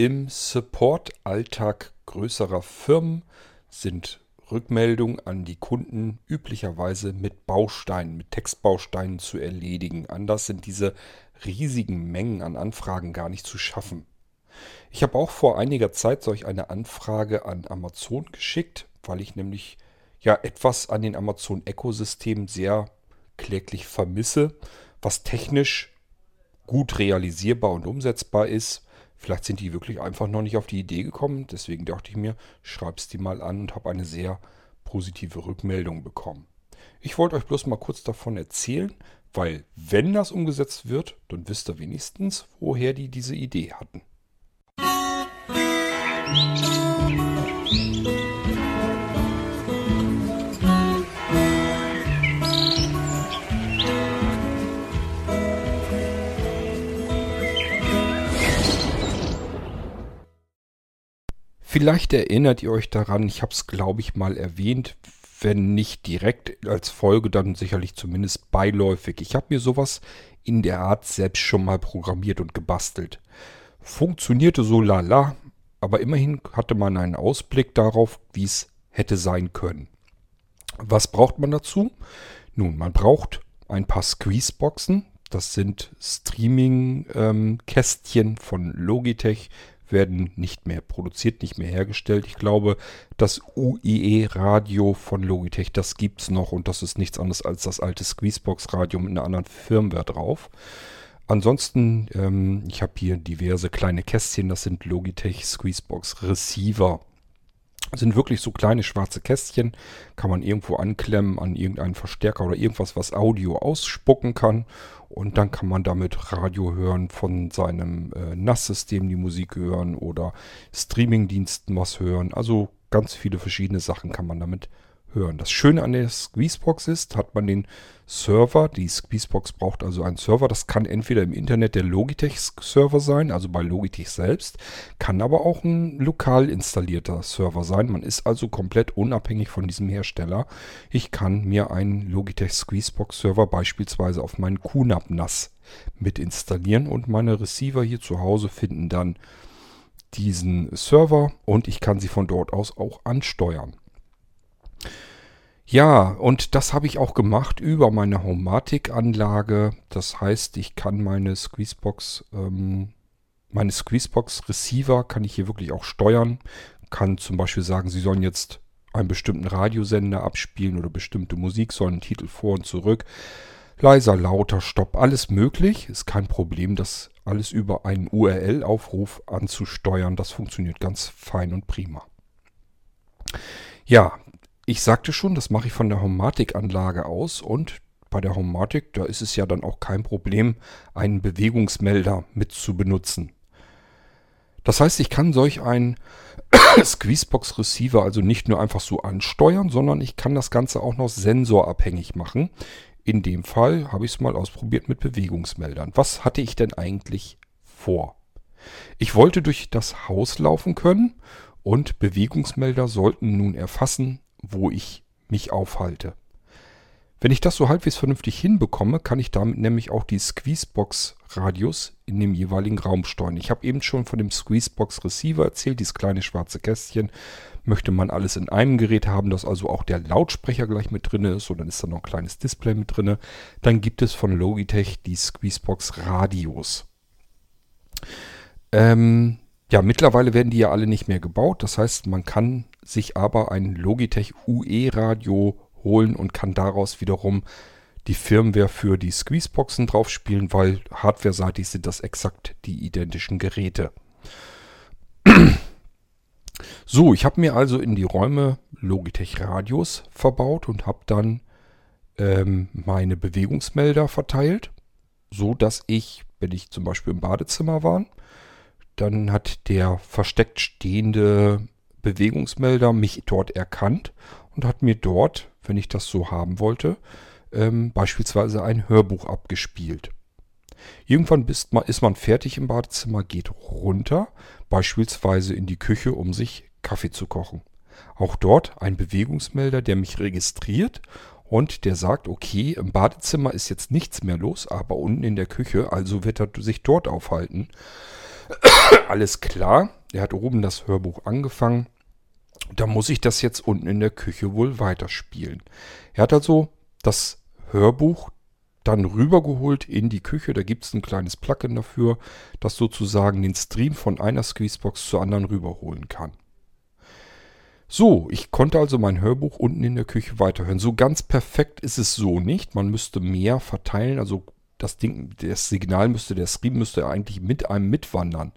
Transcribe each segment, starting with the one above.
Im Support-Alltag größerer Firmen sind Rückmeldungen an die Kunden üblicherweise mit Bausteinen, mit Textbausteinen zu erledigen. Anders sind diese riesigen Mengen an Anfragen gar nicht zu schaffen. Ich habe auch vor einiger Zeit solch eine Anfrage an Amazon geschickt, weil ich nämlich ja etwas an den Amazon Ökosystem sehr kläglich vermisse, was technisch gut realisierbar und umsetzbar ist. Vielleicht sind die wirklich einfach noch nicht auf die Idee gekommen. Deswegen dachte ich mir, schreib's die mal an und habe eine sehr positive Rückmeldung bekommen. Ich wollte euch bloß mal kurz davon erzählen, weil wenn das umgesetzt wird, dann wisst ihr wenigstens, woher die diese Idee hatten. Vielleicht erinnert ihr euch daran, ich habe es glaube ich mal erwähnt, wenn nicht direkt als Folge, dann sicherlich zumindest beiläufig. Ich habe mir sowas in der Art selbst schon mal programmiert und gebastelt. Funktionierte so lala, aber immerhin hatte man einen Ausblick darauf, wie es hätte sein können. Was braucht man dazu? Nun, man braucht ein paar Squeezeboxen. Das sind Streaming-Kästchen ähm, von Logitech werden nicht mehr produziert, nicht mehr hergestellt. Ich glaube, das UIE-Radio von Logitech, das gibt es noch und das ist nichts anderes als das alte Squeezebox-Radio mit einer anderen Firmware drauf. Ansonsten, ähm, ich habe hier diverse kleine Kästchen, das sind Logitech Squeezebox Receiver. Sind wirklich so kleine schwarze Kästchen, kann man irgendwo anklemmen an irgendeinen Verstärker oder irgendwas, was Audio ausspucken kann. Und dann kann man damit Radio hören, von seinem äh, NAS-System die Musik hören oder Streamingdiensten was hören. Also ganz viele verschiedene Sachen kann man damit hören. Das Schöne an der Squeezebox ist, hat man den Server. Die Squeezebox braucht also einen Server. Das kann entweder im Internet der Logitech-Server sein, also bei Logitech selbst, kann aber auch ein lokal installierter Server sein. Man ist also komplett unabhängig von diesem Hersteller. Ich kann mir einen Logitech Squeezebox-Server beispielsweise auf meinen QNAP NAS mit installieren und meine Receiver hier zu Hause finden dann diesen Server und ich kann sie von dort aus auch ansteuern. Ja, und das habe ich auch gemacht über meine Homematic-Anlage. Das heißt, ich kann meine Squeezebox, ähm, meine Squeezebox-Receiver kann ich hier wirklich auch steuern. Kann zum Beispiel sagen, sie sollen jetzt einen bestimmten Radiosender abspielen oder bestimmte Musik, sollen Titel vor und zurück. Leiser, lauter, Stopp, alles möglich. Ist kein Problem, das alles über einen URL-Aufruf anzusteuern. Das funktioniert ganz fein und prima. Ja, ich sagte schon, das mache ich von der Homatic-Anlage aus und bei der Homatic, da ist es ja dann auch kein Problem, einen Bewegungsmelder mit zu benutzen. Das heißt, ich kann solch einen Squeezebox Receiver also nicht nur einfach so ansteuern, sondern ich kann das Ganze auch noch sensorabhängig machen. In dem Fall habe ich es mal ausprobiert mit Bewegungsmeldern. Was hatte ich denn eigentlich vor? Ich wollte durch das Haus laufen können und Bewegungsmelder sollten nun erfassen, wo ich mich aufhalte. Wenn ich das so halbwegs vernünftig hinbekomme, kann ich damit nämlich auch die Squeezebox-Radius in dem jeweiligen Raum steuern. Ich habe eben schon von dem Squeezebox-Receiver erzählt, dieses kleine schwarze Kästchen. Möchte man alles in einem Gerät haben, dass also auch der Lautsprecher gleich mit drin ist und dann ist da noch ein kleines Display mit drin, dann gibt es von Logitech die Squeezebox-Radios. Ähm, ja, mittlerweile werden die ja alle nicht mehr gebaut. Das heißt, man kann sich aber ein Logitech UE-Radio holen und kann daraus wiederum die Firmware für die Squeezeboxen draufspielen, weil hardware-seitig sind das exakt die identischen Geräte. So, ich habe mir also in die Räume Logitech Radios verbaut und habe dann ähm, meine Bewegungsmelder verteilt, so dass ich, wenn ich zum Beispiel im Badezimmer war, dann hat der versteckt stehende Bewegungsmelder mich dort erkannt und hat mir dort, wenn ich das so haben wollte, ähm, beispielsweise ein Hörbuch abgespielt. Irgendwann man, ist man fertig im Badezimmer, geht runter, beispielsweise in die Küche, um sich Kaffee zu kochen. Auch dort ein Bewegungsmelder, der mich registriert und der sagt, okay, im Badezimmer ist jetzt nichts mehr los, aber unten in der Küche, also wird er sich dort aufhalten. Alles klar. Er hat oben das Hörbuch angefangen. Da muss ich das jetzt unten in der Küche wohl weiterspielen. Er hat also das Hörbuch dann rübergeholt in die Küche. Da gibt es ein kleines Plugin dafür, das sozusagen den Stream von einer Squeezebox zur anderen rüberholen kann. So, ich konnte also mein Hörbuch unten in der Küche weiterhören. So ganz perfekt ist es so nicht. Man müsste mehr verteilen. Also das Ding, das Signal müsste, der Stream müsste eigentlich mit einem mitwandern.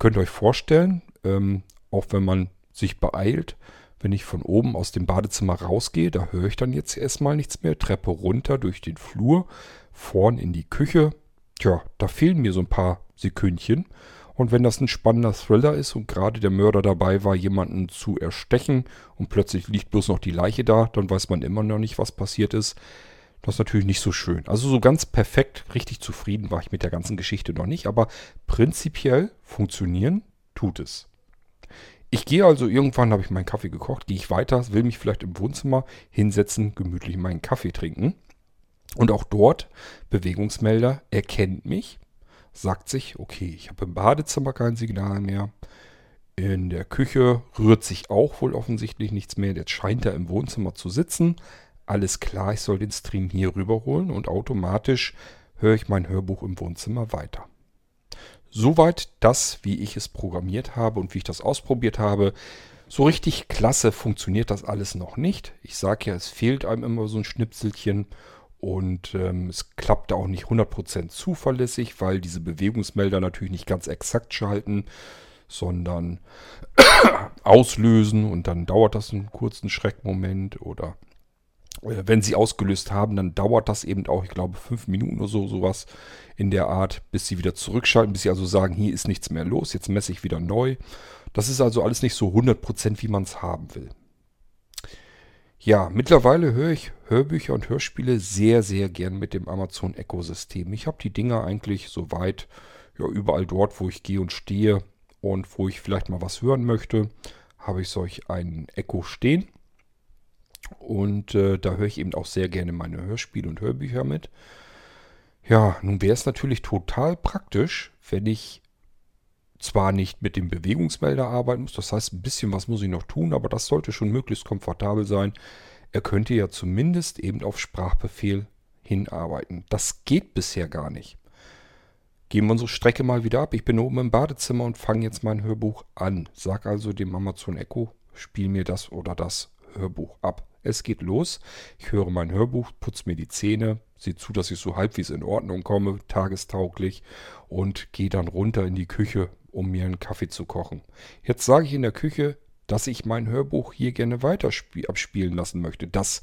Könnt euch vorstellen, ähm, auch wenn man sich beeilt, wenn ich von oben aus dem Badezimmer rausgehe, da höre ich dann jetzt erstmal nichts mehr. Treppe runter durch den Flur, vorn in die Küche. Tja, da fehlen mir so ein paar Sekündchen. Und wenn das ein spannender Thriller ist und gerade der Mörder dabei war, jemanden zu erstechen und plötzlich liegt bloß noch die Leiche da, dann weiß man immer noch nicht, was passiert ist. Das ist natürlich nicht so schön. Also so ganz perfekt, richtig zufrieden war ich mit der ganzen Geschichte noch nicht, aber prinzipiell funktionieren tut es. Ich gehe also irgendwann, habe ich meinen Kaffee gekocht, gehe ich weiter, will mich vielleicht im Wohnzimmer hinsetzen, gemütlich meinen Kaffee trinken. Und auch dort, Bewegungsmelder erkennt mich, sagt sich, okay, ich habe im Badezimmer kein Signal mehr. In der Küche rührt sich auch wohl offensichtlich nichts mehr. Jetzt scheint er im Wohnzimmer zu sitzen. Alles klar, ich soll den Stream hier rüberholen und automatisch höre ich mein Hörbuch im Wohnzimmer weiter. Soweit das, wie ich es programmiert habe und wie ich das ausprobiert habe. So richtig klasse funktioniert das alles noch nicht. Ich sage ja, es fehlt einem immer so ein Schnipselchen und ähm, es klappt auch nicht 100% zuverlässig, weil diese Bewegungsmelder natürlich nicht ganz exakt schalten, sondern auslösen und dann dauert das einen kurzen Schreckmoment oder wenn sie ausgelöst haben, dann dauert das eben auch, ich glaube, fünf Minuten oder so, sowas in der Art, bis sie wieder zurückschalten, bis sie also sagen, hier ist nichts mehr los, jetzt messe ich wieder neu. Das ist also alles nicht so 100%, wie man es haben will. Ja, mittlerweile höre ich Hörbücher und Hörspiele sehr, sehr gern mit dem Amazon Echo-System. Ich habe die Dinger eigentlich soweit ja, überall dort, wo ich gehe und stehe und wo ich vielleicht mal was hören möchte, habe ich solch einen Echo stehen. Und äh, da höre ich eben auch sehr gerne meine Hörspiele und Hörbücher mit. Ja, nun wäre es natürlich total praktisch, wenn ich zwar nicht mit dem Bewegungsmelder arbeiten muss, das heißt, ein bisschen was muss ich noch tun, aber das sollte schon möglichst komfortabel sein. Er könnte ja zumindest eben auf Sprachbefehl hinarbeiten. Das geht bisher gar nicht. Gehen wir unsere Strecke mal wieder ab. Ich bin oben im Badezimmer und fange jetzt mein Hörbuch an. Sag also dem Amazon Echo, spiel mir das oder das Hörbuch ab. Es geht los. Ich höre mein Hörbuch, putze mir die Zähne, sehe zu, dass ich so halbwegs in Ordnung komme, tagestauglich und gehe dann runter in die Küche, um mir einen Kaffee zu kochen. Jetzt sage ich in der Küche, dass ich mein Hörbuch hier gerne weiter abspielen lassen möchte. Das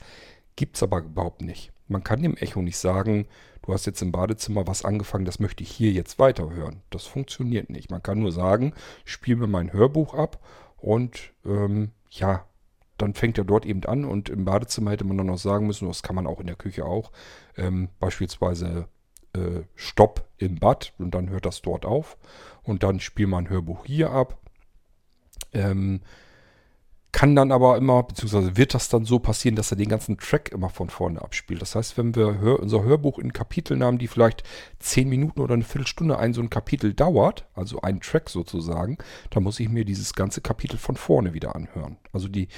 gibt es aber überhaupt nicht. Man kann dem Echo nicht sagen, du hast jetzt im Badezimmer was angefangen, das möchte ich hier jetzt weiterhören. Das funktioniert nicht. Man kann nur sagen, spiel mir mein Hörbuch ab und ähm, ja, dann fängt er dort eben an und im Badezimmer hätte man dann noch sagen müssen, das kann man auch in der Küche auch, ähm, beispielsweise äh, Stopp im Bad und dann hört das dort auf und dann spielt man ein Hörbuch hier ab. Ähm, kann dann aber immer, beziehungsweise wird das dann so passieren, dass er den ganzen Track immer von vorne abspielt. Das heißt, wenn wir hör, unser Hörbuch in Kapiteln haben, die vielleicht zehn Minuten oder eine Viertelstunde ein so ein Kapitel dauert, also ein Track sozusagen, dann muss ich mir dieses ganze Kapitel von vorne wieder anhören. Also die,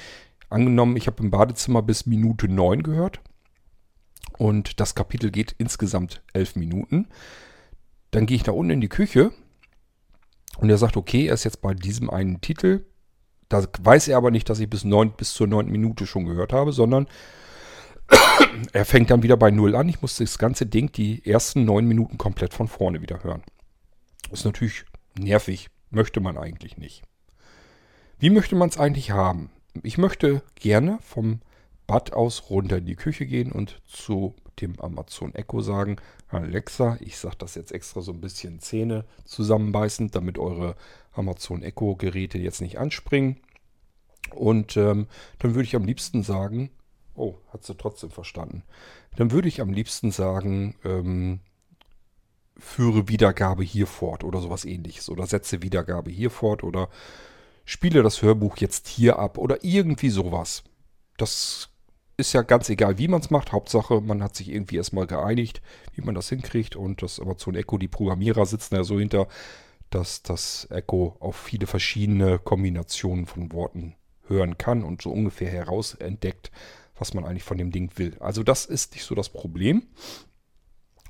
Angenommen, ich habe im Badezimmer bis Minute 9 gehört und das Kapitel geht insgesamt 11 Minuten. Dann gehe ich da unten in die Küche und er sagt, okay, er ist jetzt bei diesem einen Titel. Da weiß er aber nicht, dass ich bis, 9, bis zur 9. Minute schon gehört habe, sondern er fängt dann wieder bei 0 an. Ich muss das ganze Ding, die ersten 9 Minuten komplett von vorne wieder hören. Ist natürlich nervig, möchte man eigentlich nicht. Wie möchte man es eigentlich haben? Ich möchte gerne vom Bad aus runter in die Küche gehen und zu dem Amazon Echo sagen, Alexa, ich sage das jetzt extra so ein bisschen Zähne zusammenbeißend, damit eure Amazon Echo Geräte jetzt nicht anspringen. Und ähm, dann würde ich am liebsten sagen, oh, hat sie trotzdem verstanden. Dann würde ich am liebsten sagen, ähm, führe Wiedergabe hier fort oder sowas ähnliches. Oder setze Wiedergabe hier fort oder spiele das Hörbuch jetzt hier ab oder irgendwie sowas. Das ist ja ganz egal, wie man es macht. Hauptsache, man hat sich irgendwie erstmal geeinigt, wie man das hinkriegt. Und das Amazon Echo, die Programmierer sitzen ja so hinter, dass das Echo auf viele verschiedene Kombinationen von Worten hören kann und so ungefähr herausentdeckt, was man eigentlich von dem Ding will. Also das ist nicht so das Problem.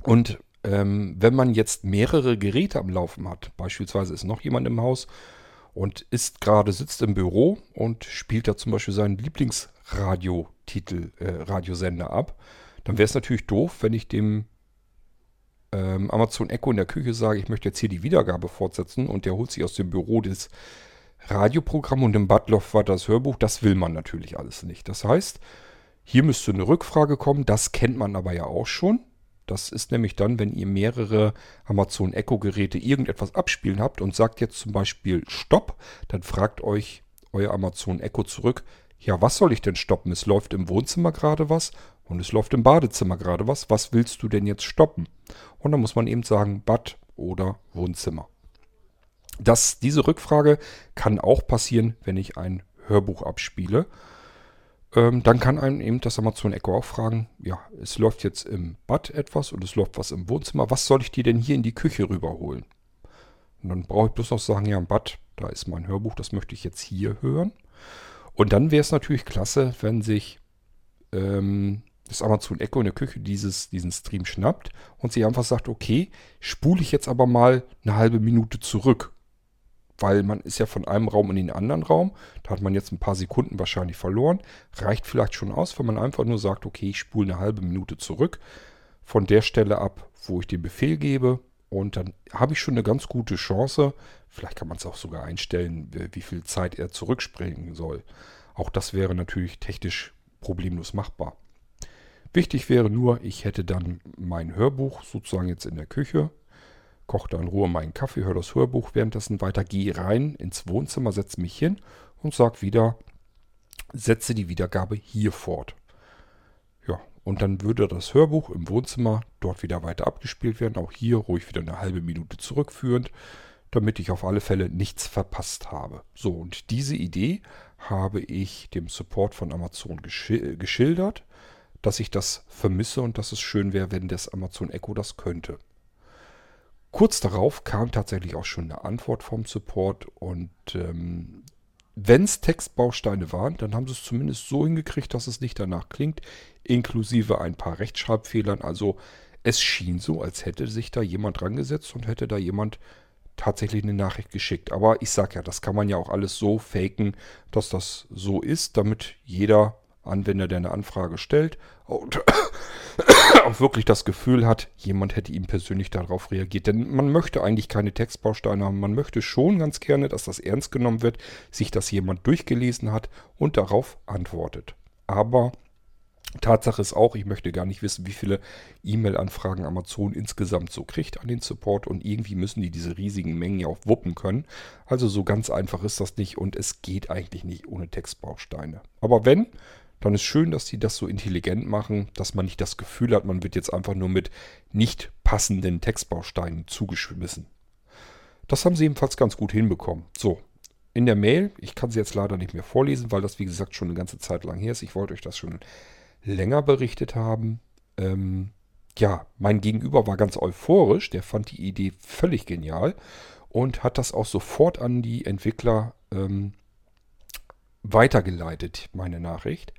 Und ähm, wenn man jetzt mehrere Geräte am Laufen hat, beispielsweise ist noch jemand im Haus und ist gerade sitzt im Büro und spielt da zum Beispiel seinen Lieblingsradiotitel, äh, Radiosender ab, dann wäre es natürlich doof, wenn ich dem ähm, Amazon Echo in der Küche sage, ich möchte jetzt hier die Wiedergabe fortsetzen und der holt sich aus dem Büro das Radioprogramm und im Badloff war das Hörbuch. Das will man natürlich alles nicht. Das heißt, hier müsste eine Rückfrage kommen. Das kennt man aber ja auch schon. Das ist nämlich dann, wenn ihr mehrere Amazon Echo Geräte irgendetwas abspielen habt und sagt jetzt zum Beispiel Stopp, dann fragt euch euer Amazon Echo zurück, ja, was soll ich denn stoppen? Es läuft im Wohnzimmer gerade was und es läuft im Badezimmer gerade was. Was willst du denn jetzt stoppen? Und dann muss man eben sagen Bad oder Wohnzimmer. Das, diese Rückfrage kann auch passieren, wenn ich ein Hörbuch abspiele. Ähm, dann kann einem eben das Amazon Echo auch fragen, ja, es läuft jetzt im Bad etwas und es läuft was im Wohnzimmer. Was soll ich dir denn hier in die Küche rüberholen? Und dann brauche ich bloß noch sagen, ja, im Bad, da ist mein Hörbuch, das möchte ich jetzt hier hören. Und dann wäre es natürlich klasse, wenn sich ähm, das Amazon Echo in der Küche dieses, diesen Stream schnappt und sie einfach sagt, okay, spule ich jetzt aber mal eine halbe Minute zurück. Weil man ist ja von einem Raum in den anderen Raum. Da hat man jetzt ein paar Sekunden wahrscheinlich verloren. Reicht vielleicht schon aus, wenn man einfach nur sagt, okay, ich spule eine halbe Minute zurück von der Stelle ab, wo ich den Befehl gebe. Und dann habe ich schon eine ganz gute Chance. Vielleicht kann man es auch sogar einstellen, wie viel Zeit er zurückspringen soll. Auch das wäre natürlich technisch problemlos machbar. Wichtig wäre nur, ich hätte dann mein Hörbuch sozusagen jetzt in der Küche, koche da in Ruhe meinen Kaffee, höre das Hörbuch währenddessen weiter, gehe rein ins Wohnzimmer, setze mich hin und sage wieder, setze die Wiedergabe hier fort. Ja, und dann würde das Hörbuch im Wohnzimmer dort wieder weiter abgespielt werden, auch hier ruhig wieder eine halbe Minute zurückführend, damit ich auf alle Fälle nichts verpasst habe. So, und diese Idee habe ich dem Support von Amazon geschildert dass ich das vermisse und dass es schön wäre, wenn das Amazon Echo das könnte. Kurz darauf kam tatsächlich auch schon eine Antwort vom Support und ähm, wenn es Textbausteine waren, dann haben sie es zumindest so hingekriegt, dass es nicht danach klingt, inklusive ein paar Rechtschreibfehlern. Also es schien so, als hätte sich da jemand rangesetzt und hätte da jemand tatsächlich eine Nachricht geschickt. Aber ich sage ja, das kann man ja auch alles so faken, dass das so ist, damit jeder Anwender, der eine Anfrage stellt und auch wirklich das Gefühl hat, jemand hätte ihm persönlich darauf reagiert. Denn man möchte eigentlich keine Textbausteine haben. Man möchte schon ganz gerne, dass das ernst genommen wird, sich das jemand durchgelesen hat und darauf antwortet. Aber Tatsache ist auch, ich möchte gar nicht wissen, wie viele E-Mail-Anfragen Amazon insgesamt so kriegt an den Support und irgendwie müssen die diese riesigen Mengen ja auch wuppen können. Also so ganz einfach ist das nicht und es geht eigentlich nicht ohne Textbausteine. Aber wenn, dann ist schön, dass die das so intelligent machen, dass man nicht das Gefühl hat, man wird jetzt einfach nur mit nicht passenden Textbausteinen zugeschmissen. Das haben sie ebenfalls ganz gut hinbekommen. So, in der Mail, ich kann sie jetzt leider nicht mehr vorlesen, weil das wie gesagt schon eine ganze Zeit lang her ist. Ich wollte euch das schon länger berichtet haben. Ähm, ja, mein Gegenüber war ganz euphorisch, der fand die Idee völlig genial und hat das auch sofort an die Entwickler ähm, weitergeleitet, meine Nachricht.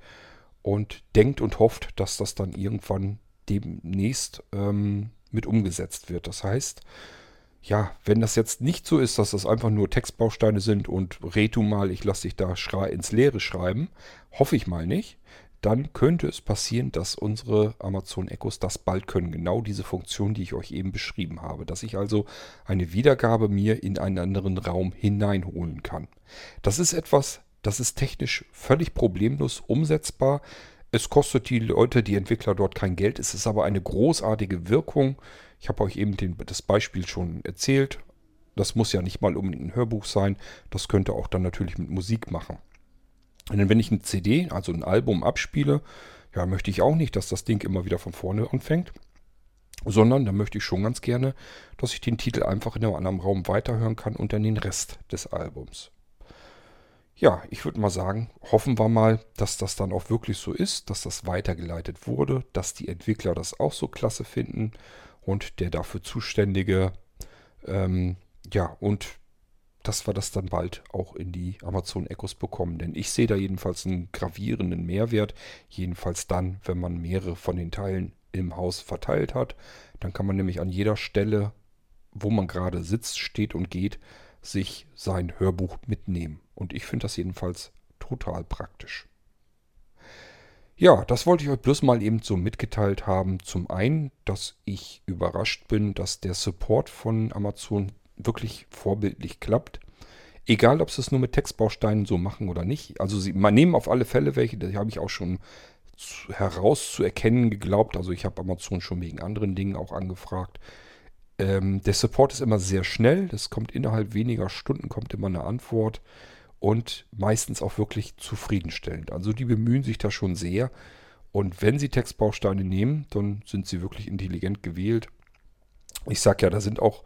Und denkt und hofft, dass das dann irgendwann demnächst ähm, mit umgesetzt wird. Das heißt, ja, wenn das jetzt nicht so ist, dass das einfach nur Textbausteine sind und retu mal, ich lasse dich da ins Leere schreiben, hoffe ich mal nicht, dann könnte es passieren, dass unsere Amazon Echos das bald können. Genau diese Funktion, die ich euch eben beschrieben habe. Dass ich also eine Wiedergabe mir in einen anderen Raum hineinholen kann. Das ist etwas, das ist technisch völlig problemlos umsetzbar. Es kostet die Leute, die Entwickler dort kein Geld. Es ist aber eine großartige Wirkung. Ich habe euch eben den, das Beispiel schon erzählt. Das muss ja nicht mal unbedingt ein Hörbuch sein. Das könnte auch dann natürlich mit Musik machen. Denn wenn ich eine CD, also ein Album abspiele, ja, möchte ich auch nicht, dass das Ding immer wieder von vorne anfängt. Sondern da möchte ich schon ganz gerne, dass ich den Titel einfach in einem anderen Raum weiterhören kann und dann den Rest des Albums. Ja, ich würde mal sagen, hoffen wir mal, dass das dann auch wirklich so ist, dass das weitergeleitet wurde, dass die Entwickler das auch so klasse finden und der dafür zuständige ähm, ja, und dass wir das dann bald auch in die Amazon Echos bekommen. Denn ich sehe da jedenfalls einen gravierenden Mehrwert. Jedenfalls dann, wenn man mehrere von den Teilen im Haus verteilt hat. Dann kann man nämlich an jeder Stelle, wo man gerade sitzt, steht und geht, sich sein Hörbuch mitnehmen. Und ich finde das jedenfalls total praktisch. Ja, das wollte ich euch bloß mal eben so mitgeteilt haben. Zum einen, dass ich überrascht bin, dass der Support von Amazon wirklich vorbildlich klappt. Egal, ob sie es nur mit Textbausteinen so machen oder nicht. Also sie man nehmen auf alle Fälle welche, die habe ich auch schon herauszuerkennen geglaubt. Also ich habe Amazon schon wegen anderen Dingen auch angefragt. Ähm, der Support ist immer sehr schnell. Das kommt innerhalb weniger Stunden, kommt immer eine Antwort. Und meistens auch wirklich zufriedenstellend. Also die bemühen sich da schon sehr. Und wenn sie Textbausteine nehmen, dann sind sie wirklich intelligent gewählt. Ich sage ja, da sind auch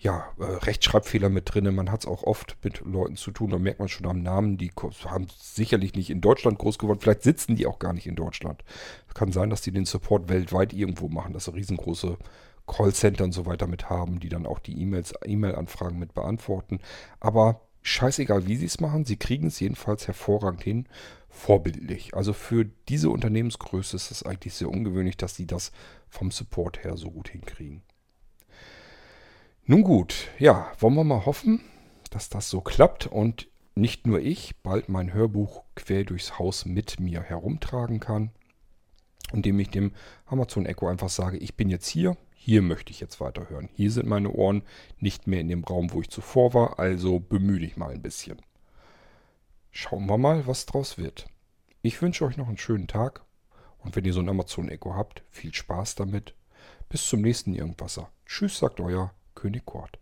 ja, äh, Rechtschreibfehler mit drin. Man hat es auch oft mit Leuten zu tun. Da merkt man schon am Namen, die haben sicherlich nicht in Deutschland groß geworden. Vielleicht sitzen die auch gar nicht in Deutschland. Kann sein, dass die den Support weltweit irgendwo machen, dass sie riesengroße Callcenter und so weiter mit haben, die dann auch die E-Mails, E-Mail-Anfragen mit beantworten. Aber scheißegal, wie sie es machen, sie kriegen es jedenfalls hervorragend hin. Vorbildlich. Also für diese Unternehmensgröße ist es eigentlich sehr ungewöhnlich, dass sie das vom Support her so gut hinkriegen. Nun gut, ja, wollen wir mal hoffen, dass das so klappt und nicht nur ich bald mein Hörbuch quer durchs Haus mit mir herumtragen kann, indem ich dem Amazon Echo einfach sage, ich bin jetzt hier, hier möchte ich jetzt weiterhören. Hier sind meine Ohren nicht mehr in dem Raum, wo ich zuvor war, also bemühe dich mal ein bisschen. Schauen wir mal, was draus wird. Ich wünsche euch noch einen schönen Tag und wenn ihr so ein Amazon Echo habt, viel Spaß damit. Bis zum nächsten Irgendwasser. Tschüss, sagt euer König Kort.